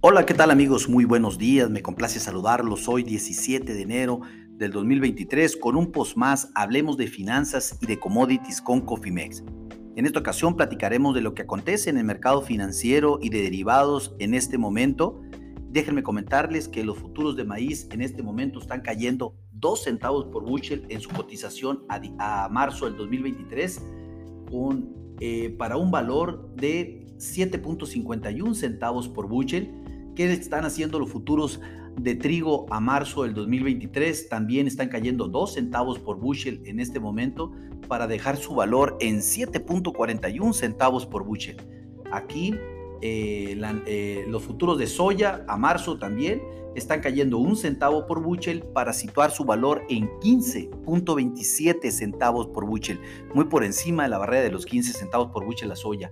Hola, ¿qué tal amigos? Muy buenos días, me complace saludarlos hoy 17 de enero del 2023 con un post más, hablemos de finanzas y de commodities con Cofimex. En esta ocasión platicaremos de lo que acontece en el mercado financiero y de derivados en este momento. Déjenme comentarles que los futuros de maíz en este momento están cayendo 2 centavos por bushel en su cotización a, marzo del 2023 con, eh, para un valor de 7.51 centavos por bushel ¿Qué están haciendo los futuros de trigo a marzo del 2023? También están cayendo 2 centavos por bushel en este momento para dejar su valor en 7.41 centavos por bushel. Aquí eh, eh, los futuros de soya a marzo también están cayendo un centavo por bushel para situar su valor en 15.27 centavos por bushel, muy por encima de la barrera de los 15 centavos por bushel la soya.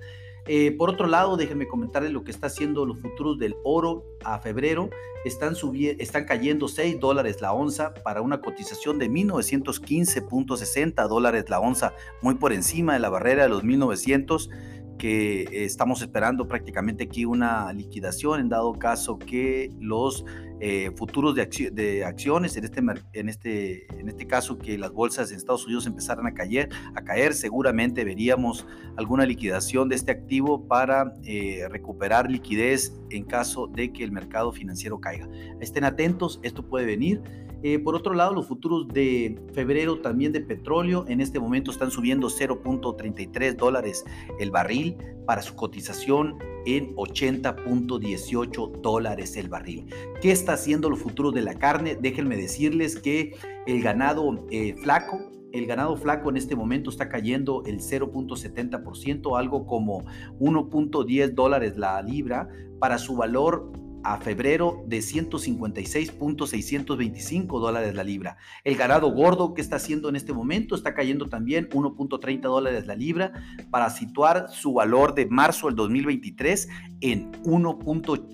Eh, por otro lado, déjenme comentarles lo que está haciendo los futuros del oro a febrero. Están, están cayendo 6 dólares la onza para una cotización de 1915.60 dólares la onza, muy por encima de la barrera de los 1900 que estamos esperando prácticamente aquí una liquidación en dado caso que los eh, futuros de, de, acciones, en este, en, este, en este caso que las bolsas en Estados Unidos empezaran a caer, a caer seguramente veríamos alguna liquidación de este activo para eh, recuperar liquidez en caso de que el mercado financiero caiga. Estén atentos, esto puede venir. Eh, por otro lado, los futuros de febrero también de petróleo en este momento están subiendo 0.33 dólares el barril para su cotización en 80.18 dólares el barril. ¿Qué está haciendo los futuros de la carne? Déjenme decirles que el ganado eh, flaco el ganado flaco en este momento está cayendo el 0.70%, algo como 1.10 dólares la libra, para su valor a febrero de 156.625 dólares la libra. El ganado gordo que está haciendo en este momento está cayendo también 1.30 dólares la libra para situar su valor de marzo del 2023 en, 1.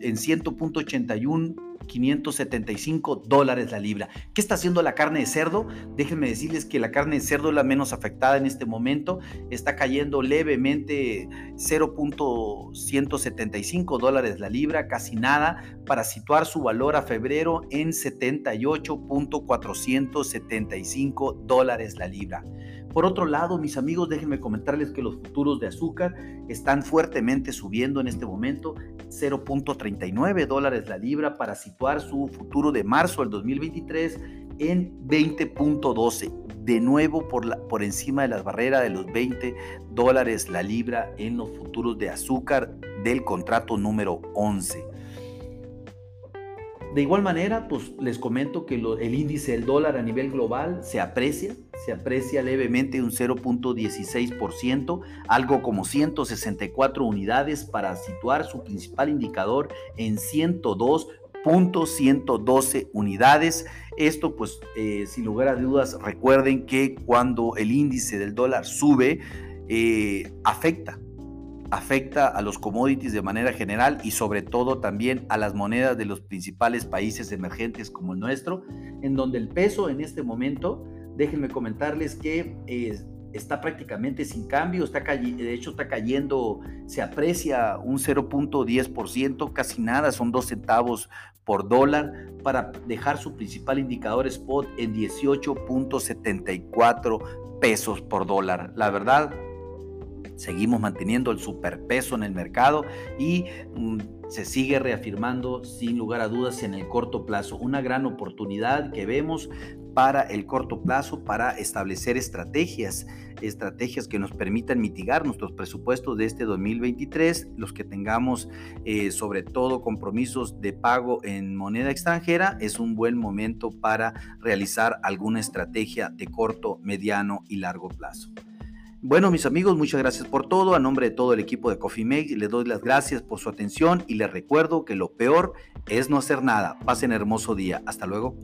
en 100.81 575 dólares la libra. ¿Qué está haciendo la carne de cerdo? Déjenme decirles que la carne de cerdo es la menos afectada en este momento. Está cayendo levemente 0.175 dólares la libra, casi nada, para situar su valor a febrero en 78.475 dólares la libra. Por otro lado, mis amigos, déjenme comentarles que los futuros de azúcar están fuertemente subiendo en este momento, 0.39 dólares la libra para situar su futuro de marzo del 2023 en 20.12, de nuevo por, la, por encima de la barrera de los 20 dólares la libra en los futuros de azúcar del contrato número 11. De igual manera, pues les comento que el índice del dólar a nivel global se aprecia, se aprecia levemente un 0.16%, algo como 164 unidades para situar su principal indicador en 102.112 unidades. Esto pues eh, sin lugar a dudas recuerden que cuando el índice del dólar sube eh, afecta afecta a los commodities de manera general y sobre todo también a las monedas de los principales países emergentes como el nuestro, en donde el peso en este momento, déjenme comentarles que está prácticamente sin cambio, está de hecho está cayendo, se aprecia un 0.10%, casi nada, son dos centavos por dólar para dejar su principal indicador spot en 18.74 pesos por dólar. La verdad, seguimos manteniendo el superpeso en el mercado y mm, se sigue reafirmando sin lugar a dudas en el corto plazo. Una gran oportunidad que vemos para el corto plazo para establecer estrategias, estrategias que nos permitan mitigar nuestros presupuestos de este 2023, los que tengamos eh, sobre todo compromisos de pago en moneda extranjera, es un buen momento para realizar alguna estrategia de corto, mediano y largo plazo. Bueno, mis amigos, muchas gracias por todo. A nombre de todo el equipo de Coffee Make, les doy las gracias por su atención y les recuerdo que lo peor es no hacer nada. Pasen hermoso día. Hasta luego.